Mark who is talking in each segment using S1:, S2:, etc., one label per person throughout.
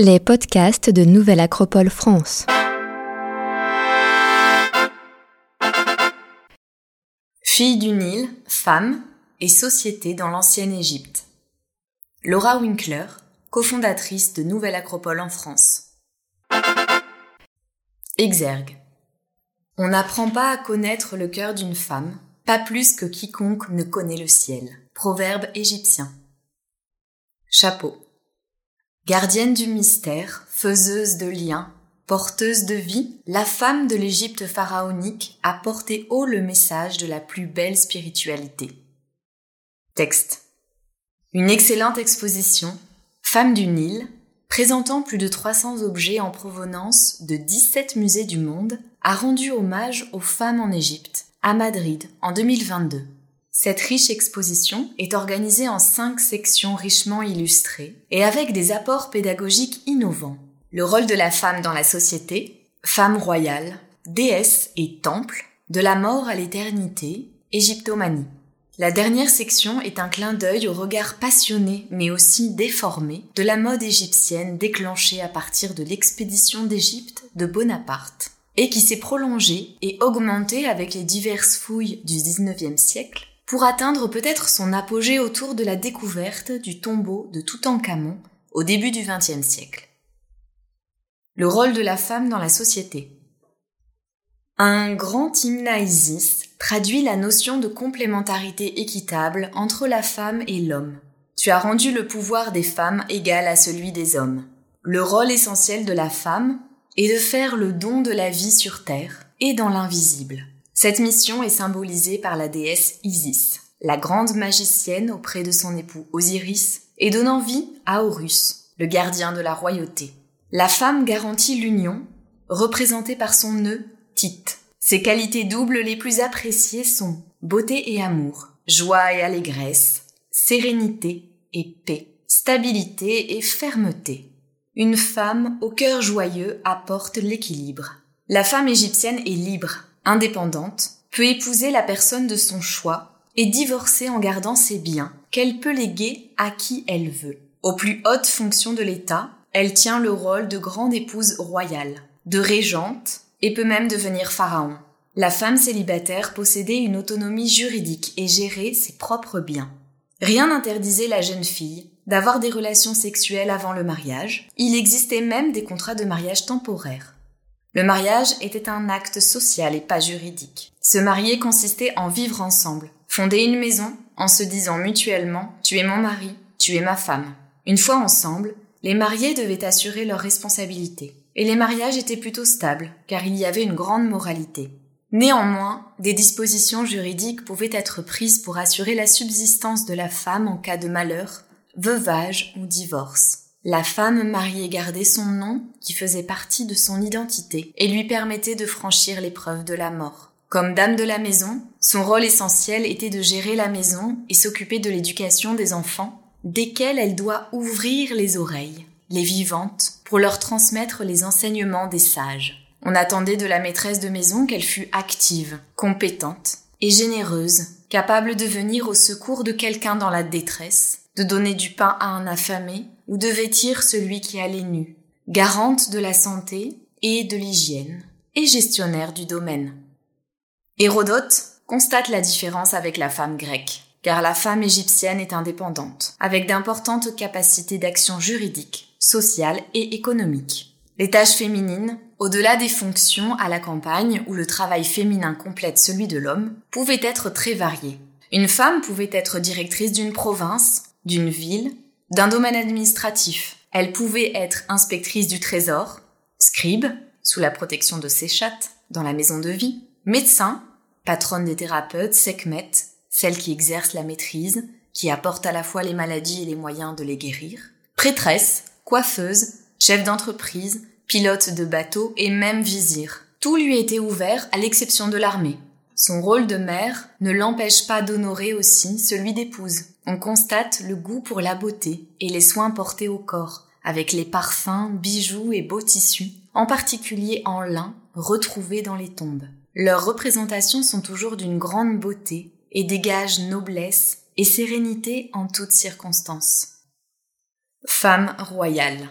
S1: Les podcasts de Nouvelle Acropole France.
S2: Fille du Nil, femme et société dans l'ancienne Égypte. Laura Winkler, cofondatrice de Nouvelle Acropole en France. Exergue. On n'apprend pas à connaître le cœur d'une femme, pas plus que quiconque ne connaît le ciel. Proverbe égyptien. Chapeau. Gardienne du mystère, faiseuse de liens, porteuse de vie, la femme de l'Égypte pharaonique a porté haut le message de la plus belle spiritualité. Texte. Une excellente exposition, Femme du Nil, présentant plus de 300 objets en provenance de 17 musées du monde, a rendu hommage aux femmes en Égypte, à Madrid, en 2022. Cette riche exposition est organisée en cinq sections richement illustrées et avec des apports pédagogiques innovants. Le rôle de la femme dans la société, femme royale, déesse et temple, de la mort à l'éternité, égyptomanie. La dernière section est un clin d'œil au regard passionné mais aussi déformé de la mode égyptienne déclenchée à partir de l'expédition d'Égypte de Bonaparte et qui s'est prolongée et augmentée avec les diverses fouilles du XIXe siècle pour atteindre peut-être son apogée autour de la découverte du tombeau de Toutankhamon au début du XXe siècle. Le rôle de la femme dans la société. Un grand hymne traduit la notion de complémentarité équitable entre la femme et l'homme. Tu as rendu le pouvoir des femmes égal à celui des hommes. Le rôle essentiel de la femme est de faire le don de la vie sur terre et dans l'invisible. Cette mission est symbolisée par la déesse Isis, la grande magicienne auprès de son époux Osiris, et donnant vie à Horus, le gardien de la royauté. La femme garantit l'union, représentée par son nœud, Tite. Ses qualités doubles les plus appréciées sont beauté et amour, joie et allégresse, sérénité et paix, stabilité et fermeté. Une femme au cœur joyeux apporte l'équilibre. La femme égyptienne est libre, indépendante, peut épouser la personne de son choix et divorcer en gardant ses biens, qu'elle peut léguer à qui elle veut. Aux plus hautes fonctions de l'État, elle tient le rôle de grande épouse royale, de régente, et peut même devenir pharaon. La femme célibataire possédait une autonomie juridique et gérait ses propres biens. Rien n'interdisait la jeune fille d'avoir des relations sexuelles avant le mariage. Il existait même des contrats de mariage temporaires. Le mariage était un acte social et pas juridique. Se marier consistait en vivre ensemble, fonder une maison en se disant mutuellement Tu es mon mari, tu es ma femme. Une fois ensemble, les mariés devaient assurer leurs responsabilités. Et les mariages étaient plutôt stables, car il y avait une grande moralité. Néanmoins, des dispositions juridiques pouvaient être prises pour assurer la subsistance de la femme en cas de malheur, veuvage ou divorce. La femme mariée gardait son nom, qui faisait partie de son identité, et lui permettait de franchir l'épreuve de la mort. Comme dame de la maison, son rôle essentiel était de gérer la maison et s'occuper de l'éducation des enfants, desquels elle doit ouvrir les oreilles, les vivantes, pour leur transmettre les enseignements des sages. On attendait de la maîtresse de maison qu'elle fût active, compétente et généreuse, capable de venir au secours de quelqu'un dans la détresse, de donner du pain à un affamé ou de vêtir celui qui allait nu, garante de la santé et de l'hygiène, et gestionnaire du domaine. Hérodote constate la différence avec la femme grecque, car la femme égyptienne est indépendante, avec d'importantes capacités d'action juridique, sociale et économique. Les tâches féminines, au-delà des fonctions à la campagne où le travail féminin complète celui de l'homme, pouvaient être très variées. Une femme pouvait être directrice d'une province, d'une ville, d'un domaine administratif. Elle pouvait être inspectrice du trésor, scribe, sous la protection de ses chattes, dans la maison de vie, médecin, patronne des thérapeutes, sekhmet, celle qui exerce la maîtrise, qui apporte à la fois les maladies et les moyens de les guérir, prêtresse, coiffeuse, chef d'entreprise, pilote de bateau et même vizir. Tout lui était ouvert à l'exception de l'armée. Son rôle de mère ne l'empêche pas d'honorer aussi celui d'épouse. On constate le goût pour la beauté et les soins portés au corps, avec les parfums, bijoux et beaux tissus, en particulier en lin, retrouvés dans les tombes. Leurs représentations sont toujours d'une grande beauté et dégagent noblesse et sérénité en toutes circonstances. Femme royale.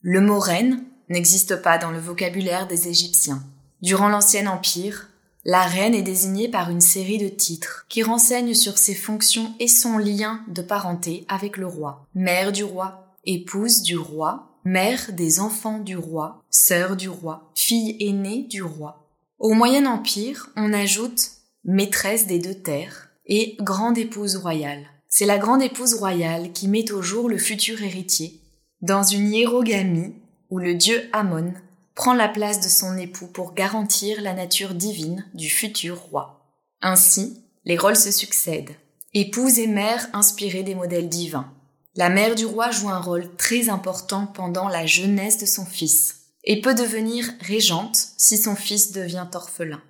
S2: Le mot reine n'existe pas dans le vocabulaire des Égyptiens. Durant l'Ancien Empire, la reine est désignée par une série de titres qui renseignent sur ses fonctions et son lien de parenté avec le roi. Mère du roi, épouse du roi, mère des enfants du roi, sœur du roi, fille aînée du roi. Au Moyen Empire, on ajoute maîtresse des deux terres et grande épouse royale. C'est la grande épouse royale qui met au jour le futur héritier, dans une hiérogamie où le dieu Amon prend la place de son époux pour garantir la nature divine du futur roi. Ainsi, les rôles se succèdent. Épouse et mère inspirées des modèles divins. La mère du roi joue un rôle très important pendant la jeunesse de son fils et peut devenir régente si son fils devient orphelin.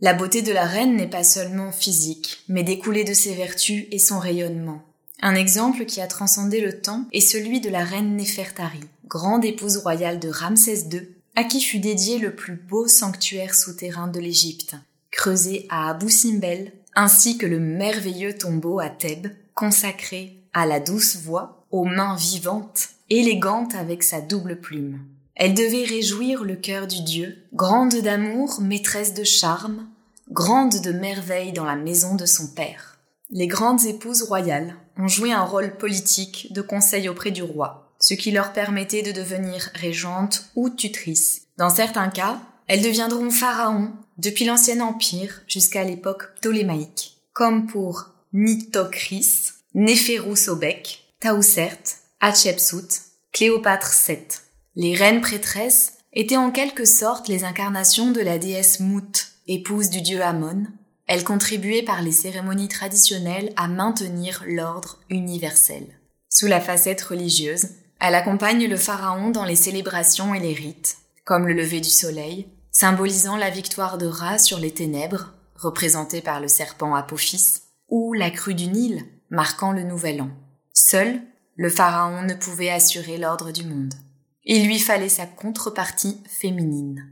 S2: La beauté de la reine n'est pas seulement physique, mais découlée de ses vertus et son rayonnement. Un exemple qui a transcendé le temps est celui de la reine Néfertari, grande épouse royale de Ramsès II à qui fut dédié le plus beau sanctuaire souterrain de l'Égypte, creusé à Abou Simbel, ainsi que le merveilleux tombeau à Thèbes, consacré à la douce voix, aux mains vivantes, élégante avec sa double plume. Elle devait réjouir le cœur du dieu, grande d'amour, maîtresse de charme, grande de merveille dans la maison de son père. Les grandes épouses royales ont joué un rôle politique de conseil auprès du roi, ce qui leur permettait de devenir régentes ou tutrices. Dans certains cas, elles deviendront pharaons depuis l'Ancien Empire jusqu'à l'époque ptolémaïque, comme pour Nitocris, Néphérou-Sobek, Taousert, Hatshepsut, Cléopâtre VII. Les reines prêtresses étaient en quelque sorte les incarnations de la déesse Mout, épouse du dieu Amon. Elles contribuaient par les cérémonies traditionnelles à maintenir l'ordre universel. Sous la facette religieuse, elle accompagne le pharaon dans les célébrations et les rites, comme le lever du soleil, symbolisant la victoire de Ra sur les ténèbres, représentée par le serpent Apophis, ou la crue du Nil, marquant le nouvel an. Seul, le pharaon ne pouvait assurer l'ordre du monde. Il lui fallait sa contrepartie féminine.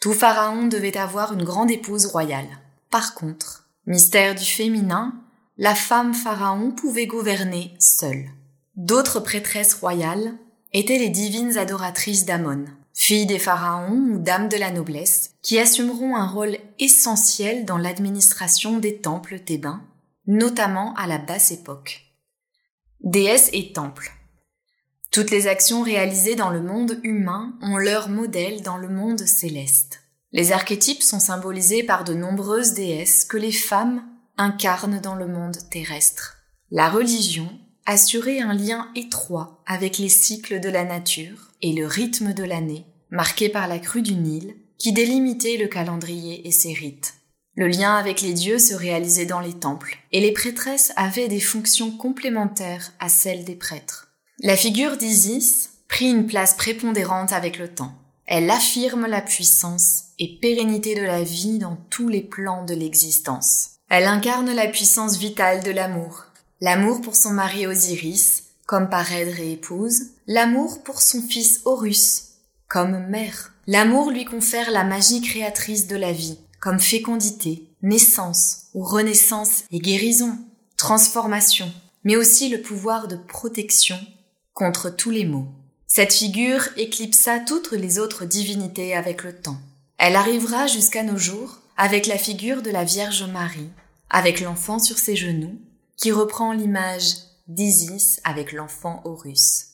S2: Tout pharaon devait avoir une grande épouse royale. Par contre, mystère du féminin, la femme pharaon pouvait gouverner seule. D'autres prêtresses royales étaient les divines adoratrices d'Amon, filles des pharaons ou dames de la noblesse, qui assumeront un rôle essentiel dans l'administration des temples thébains, notamment à la basse époque. Déesses et temples. Toutes les actions réalisées dans le monde humain ont leur modèle dans le monde céleste. Les archétypes sont symbolisés par de nombreuses déesses que les femmes incarnent dans le monde terrestre. La religion assurer un lien étroit avec les cycles de la nature et le rythme de l'année, marqué par la crue du Nil, qui délimitait le calendrier et ses rites. Le lien avec les dieux se réalisait dans les temples, et les prêtresses avaient des fonctions complémentaires à celles des prêtres. La figure d'Isis prit une place prépondérante avec le temps. Elle affirme la puissance et pérennité de la vie dans tous les plans de l'existence. Elle incarne la puissance vitale de l'amour, l'amour pour son mari Osiris, comme parèdre et épouse, l'amour pour son fils Horus, comme mère. L'amour lui confère la magie créatrice de la vie, comme fécondité, naissance ou renaissance et guérison, transformation, mais aussi le pouvoir de protection contre tous les maux. Cette figure éclipsa toutes les autres divinités avec le temps. Elle arrivera jusqu'à nos jours avec la figure de la Vierge Marie, avec l'enfant sur ses genoux, qui reprend l'image d'Isis avec l'enfant Horus.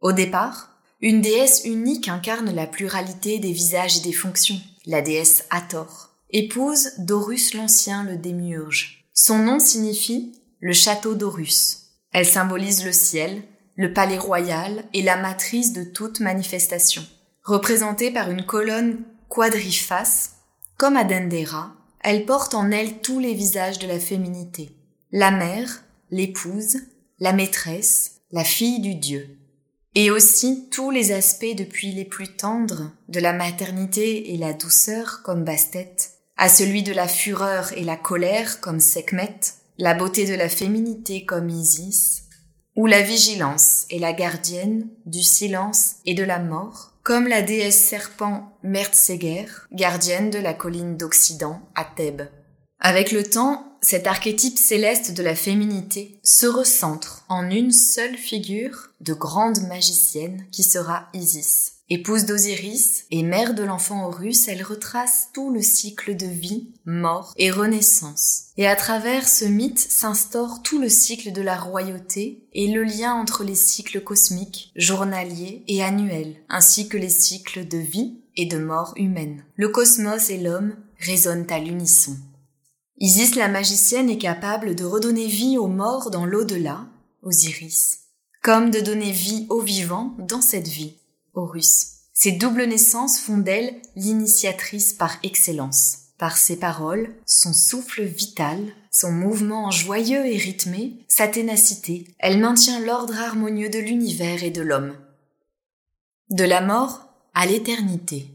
S2: Au départ, une déesse unique incarne la pluralité des visages et des fonctions, la déesse Hathor, épouse d'Horus l'Ancien le Démiurge. Son nom signifie le château d'Horus. Elle symbolise le ciel, le palais royal et la matrice de toute manifestation. Représentée par une colonne quadriface, comme à Dendera, elle porte en elle tous les visages de la féminité la mère, l'épouse, la maîtresse, la fille du Dieu. Et aussi tous les aspects depuis les plus tendres, de la maternité et la douceur comme Bastet, à celui de la fureur et la colère comme Sekhmet, la beauté de la féminité comme Isis, ou la vigilance et la gardienne du silence et de la mort, comme la déesse serpent Mertseger, gardienne de la colline d'Occident à Thèbes. Avec le temps, cet archétype céleste de la féminité se recentre en une seule figure de grande magicienne qui sera Isis. Épouse d'Osiris et mère de l'enfant Horus, elle retrace tout le cycle de vie, mort et renaissance. Et à travers ce mythe s'instaure tout le cycle de la royauté et le lien entre les cycles cosmiques, journaliers et annuels, ainsi que les cycles de vie et de mort humaine. Le cosmos et l'homme résonnent à l'unisson. Isis la magicienne est capable de redonner vie aux morts dans l'au-delà, Osiris, comme de donner vie aux vivants dans cette vie, Horus. Ces doubles naissances font d'elle l'initiatrice par excellence. Par ses paroles, son souffle vital, son mouvement joyeux et rythmé, sa ténacité, elle maintient l'ordre harmonieux de l'univers et de l'homme. De la mort à l'éternité.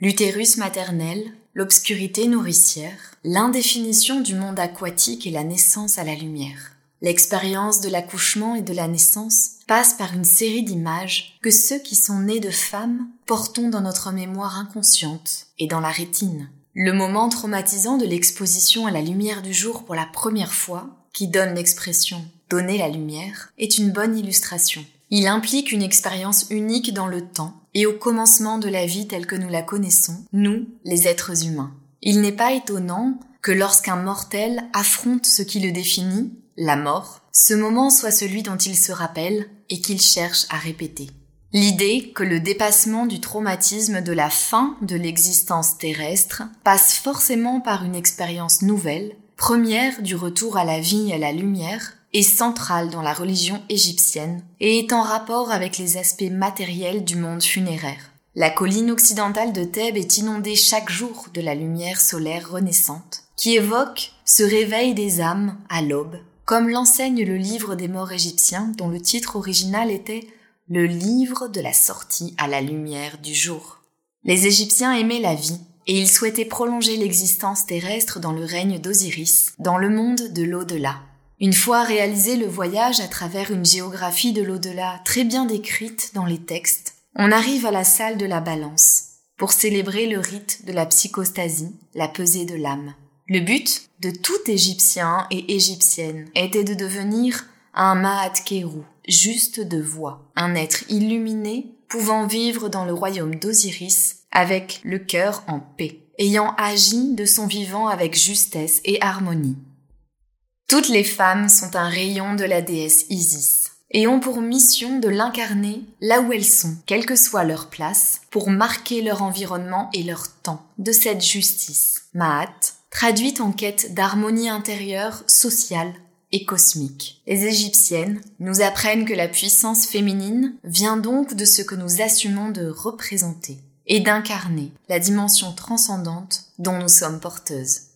S2: L'utérus maternel, l'obscurité nourricière, l'indéfinition du monde aquatique et la naissance à la lumière. L'expérience de l'accouchement et de la naissance passe par une série d'images que ceux qui sont nés de femmes portons dans notre mémoire inconsciente et dans la rétine. Le moment traumatisant de l'exposition à la lumière du jour pour la première fois, qui donne l'expression donner la lumière, est une bonne illustration. Il implique une expérience unique dans le temps et au commencement de la vie telle que nous la connaissons, nous, les êtres humains. Il n'est pas étonnant que lorsqu'un mortel affronte ce qui le définit, la mort, ce moment soit celui dont il se rappelle et qu'il cherche à répéter. L'idée que le dépassement du traumatisme de la fin de l'existence terrestre passe forcément par une expérience nouvelle, première du retour à la vie et à la lumière, est centrale dans la religion égyptienne et est en rapport avec les aspects matériels du monde funéraire. La colline occidentale de Thèbes est inondée chaque jour de la lumière solaire renaissante, qui évoque ce réveil des âmes à l'aube comme l'enseigne le livre des morts égyptiens dont le titre original était le livre de la sortie à la lumière du jour. Les Égyptiens aimaient la vie et ils souhaitaient prolonger l'existence terrestre dans le règne d'Osiris, dans le monde de l'au-delà. Une fois réalisé le voyage à travers une géographie de l'au-delà très bien décrite dans les textes, on arrive à la salle de la balance pour célébrer le rite de la psychostasie, la pesée de l'âme. Le but de tout Égyptien et Égyptienne était de devenir un Mahat Keru, juste de voix, un être illuminé pouvant vivre dans le royaume d'Osiris avec le cœur en paix, ayant agi de son vivant avec justesse et harmonie. Toutes les femmes sont un rayon de la déesse Isis et ont pour mission de l'incarner là où elles sont, quelle que soit leur place, pour marquer leur environnement et leur temps de cette justice. Maat, traduite en quête d'harmonie intérieure, sociale et cosmique. Les Égyptiennes nous apprennent que la puissance féminine vient donc de ce que nous assumons de représenter et d'incarner la dimension transcendante dont nous sommes porteuses.